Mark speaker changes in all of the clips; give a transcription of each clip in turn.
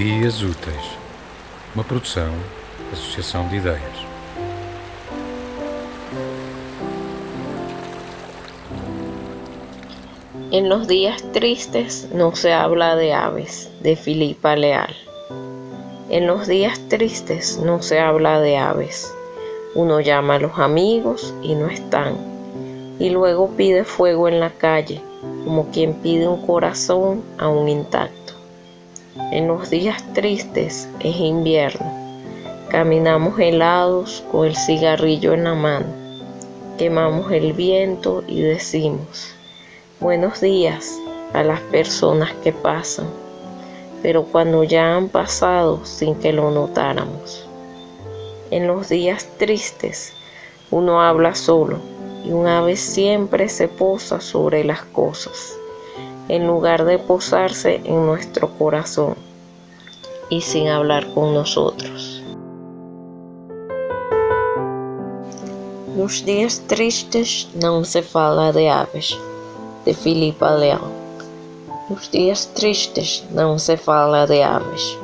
Speaker 1: Dias Úteis, uma produção, associação de ideias.
Speaker 2: En los días tristes no se habla de aves, de Filipa Leal. En los días tristes no se habla de aves. Uno llama a los amigos y no están. Y luego pide fuego en la calle, como quien pide un corazón aún intacto. En los días tristes es invierno. Caminamos helados con el cigarrillo en la mano. Quemamos el viento y decimos, buenos días a las personas que pasan, pero cuando ya han pasado sin que lo notáramos. En los días tristes uno habla solo y un ave siempre se posa sobre las cosas, en lugar de posarse en nuestro corazón y sin hablar con nosotros. Nos dias tristes não se fala de aves, de Filipa Leão. Nos dias tristes não se fala de aves.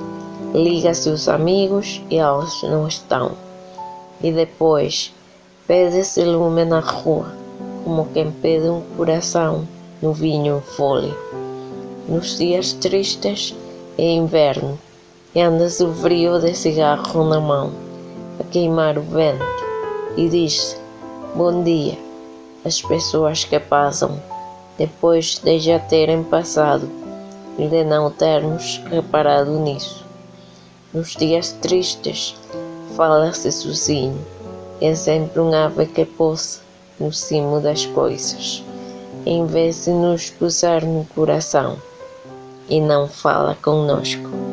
Speaker 2: Liga-se os amigos e eles não estão. E depois pede-se lume na rua, como quem pede um coração no vinho folha. Nos dias tristes é inverno e anda-se o frio de cigarro na mão, a queimar o vento, e diz-se bom dia às pessoas que passam depois de já terem passado e de não termos reparado nisso. Nos dias tristes, fala-se sozinho, é sempre um ave que possa no cimo das coisas, em vez de nos pusar no coração, e não fala conosco.